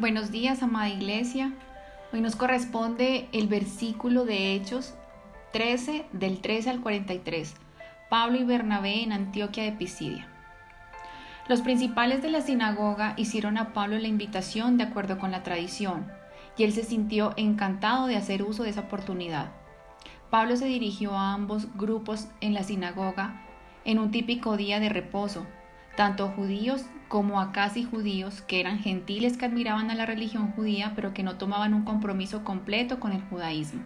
Buenos días, amada iglesia. Hoy nos corresponde el versículo de Hechos 13, del 13 al 43. Pablo y Bernabé en Antioquia de Pisidia. Los principales de la sinagoga hicieron a Pablo la invitación de acuerdo con la tradición, y él se sintió encantado de hacer uso de esa oportunidad. Pablo se dirigió a ambos grupos en la sinagoga en un típico día de reposo, tanto judíos como a casi judíos, que eran gentiles que admiraban a la religión judía, pero que no tomaban un compromiso completo con el judaísmo.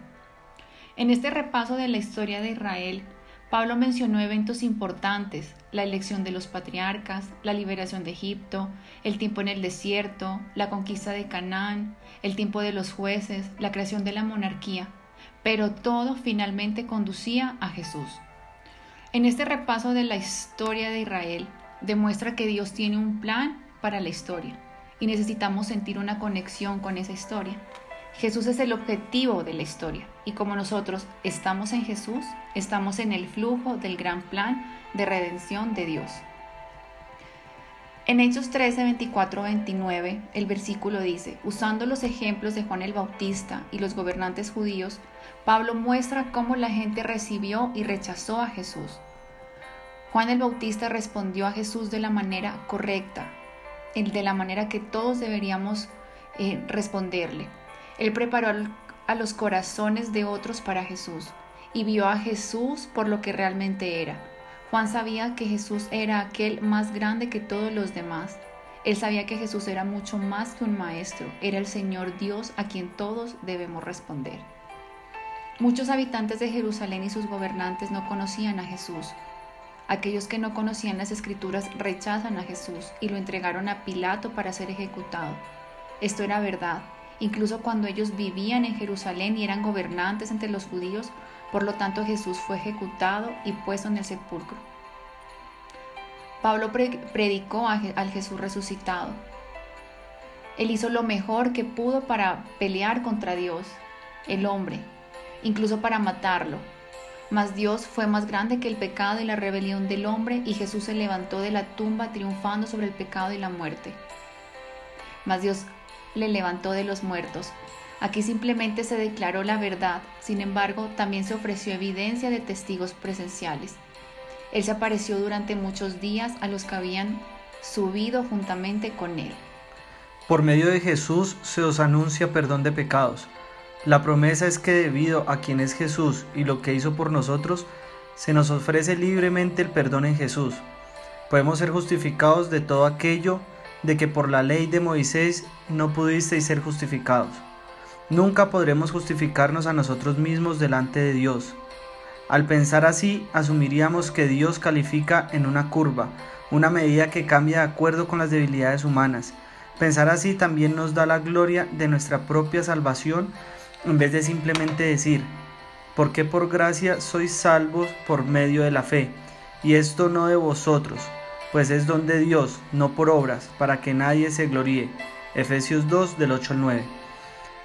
En este repaso de la historia de Israel, Pablo mencionó eventos importantes, la elección de los patriarcas, la liberación de Egipto, el tiempo en el desierto, la conquista de Canaán, el tiempo de los jueces, la creación de la monarquía, pero todo finalmente conducía a Jesús. En este repaso de la historia de Israel, demuestra que Dios tiene un plan para la historia y necesitamos sentir una conexión con esa historia. Jesús es el objetivo de la historia y como nosotros estamos en Jesús, estamos en el flujo del gran plan de redención de Dios. En Hechos 13, 24, 29, el versículo dice, usando los ejemplos de Juan el Bautista y los gobernantes judíos, Pablo muestra cómo la gente recibió y rechazó a Jesús. Juan el Bautista respondió a Jesús de la manera correcta, de la manera que todos deberíamos eh, responderle. Él preparó a los corazones de otros para Jesús y vio a Jesús por lo que realmente era. Juan sabía que Jesús era aquel más grande que todos los demás. Él sabía que Jesús era mucho más que un maestro, era el Señor Dios a quien todos debemos responder. Muchos habitantes de Jerusalén y sus gobernantes no conocían a Jesús, Aquellos que no conocían las escrituras rechazan a Jesús y lo entregaron a Pilato para ser ejecutado. Esto era verdad, incluso cuando ellos vivían en Jerusalén y eran gobernantes entre los judíos, por lo tanto Jesús fue ejecutado y puesto en el sepulcro. Pablo predicó al Jesús resucitado. Él hizo lo mejor que pudo para pelear contra Dios, el hombre, incluso para matarlo, mas Dios fue más grande que el pecado y la rebelión del hombre, y Jesús se levantó de la tumba triunfando sobre el pecado y la muerte. Mas Dios le levantó de los muertos. Aquí simplemente se declaró la verdad, sin embargo, también se ofreció evidencia de testigos presenciales. Él se apareció durante muchos días a los que habían subido juntamente con él. Por medio de Jesús se os anuncia perdón de pecados la promesa es que debido a quien es Jesús y lo que hizo por nosotros, se nos ofrece libremente el perdón en Jesús. Podemos ser justificados de todo aquello de que por la ley de Moisés no pudisteis ser justificados. Nunca podremos justificarnos a nosotros mismos delante de Dios. Al pensar así, asumiríamos que Dios califica en una curva, una medida que cambia de acuerdo con las debilidades humanas. Pensar así también nos da la gloria de nuestra propia salvación en vez de simplemente decir, porque por gracia sois salvos por medio de la fe, y esto no de vosotros, pues es don de Dios, no por obras, para que nadie se gloríe. Efesios 2 del 8 al 9.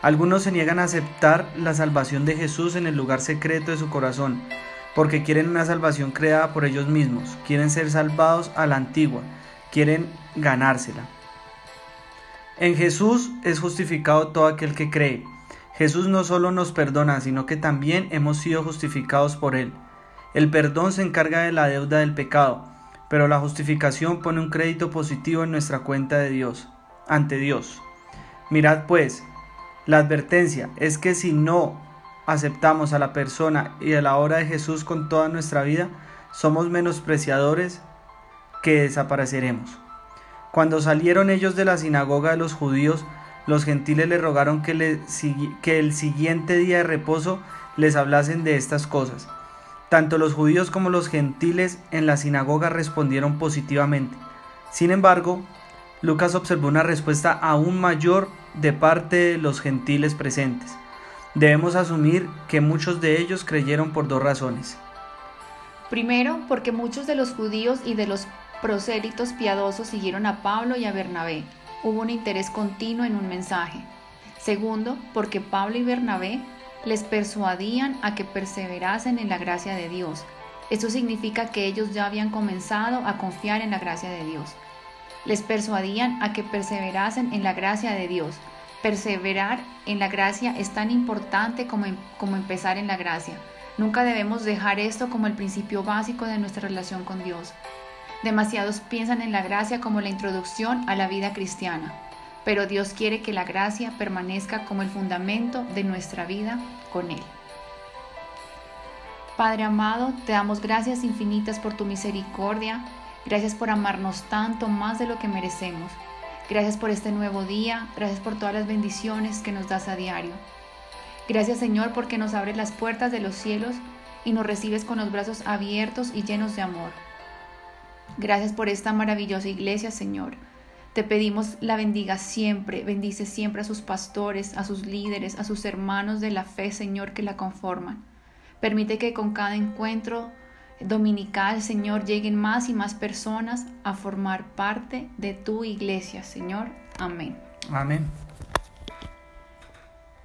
Algunos se niegan a aceptar la salvación de Jesús en el lugar secreto de su corazón, porque quieren una salvación creada por ellos mismos, quieren ser salvados a la antigua, quieren ganársela. En Jesús es justificado todo aquel que cree, Jesús no solo nos perdona, sino que también hemos sido justificados por Él. El perdón se encarga de la deuda del pecado, pero la justificación pone un crédito positivo en nuestra cuenta de Dios, ante Dios. Mirad pues, la advertencia es que si no aceptamos a la persona y a la obra de Jesús con toda nuestra vida, somos menospreciadores que desapareceremos. Cuando salieron ellos de la sinagoga de los judíos, los gentiles le rogaron que, el siguiente día de reposo les hablasen de estas cosas. Tanto los judíos como los gentiles en la sinagoga respondieron positivamente. Sin embargo, Lucas observó una respuesta aún mayor de parte de los gentiles presentes. Debemos asumir que muchos de ellos creyeron por dos razones. Primero, porque muchos de los judíos y de los prosélitos piadosos siguieron a Pablo y a Bernabé, hubo un interés continuo en un mensaje. Segundo, porque Pablo y Bernabé les persuadían a que perseverasen en la gracia de Dios. Esto significa que ellos ya habían comenzado a confiar en la gracia de Dios. les persuadían a que perseverasen en la gracia de Dios. Perseverar en la gracia es tan importante como, em, como empezar en la gracia. Nunca debemos dejar esto como el principio básico de nuestra relación con Dios. Demasiados piensan en la gracia como la introducción a la vida cristiana, pero Dios quiere que la gracia permanezca como el fundamento de nuestra vida con Él. Padre amado, te damos gracias infinitas por tu misericordia, gracias por amarnos tanto más de lo que merecemos. Gracias por este nuevo día, gracias por todas las bendiciones que nos das a diario. Gracias Señor porque nos abres las puertas de los cielos y nos recibes con los brazos abiertos y llenos de amor. Gracias por esta maravillosa iglesia, Señor. Te pedimos la bendiga siempre, bendice siempre a sus pastores, a sus líderes, a sus hermanos de la fe, Señor, que la conforman. Permite que con cada encuentro dominical, Señor, lleguen más y más personas a formar parte de tu iglesia, Señor. Amén. Amén.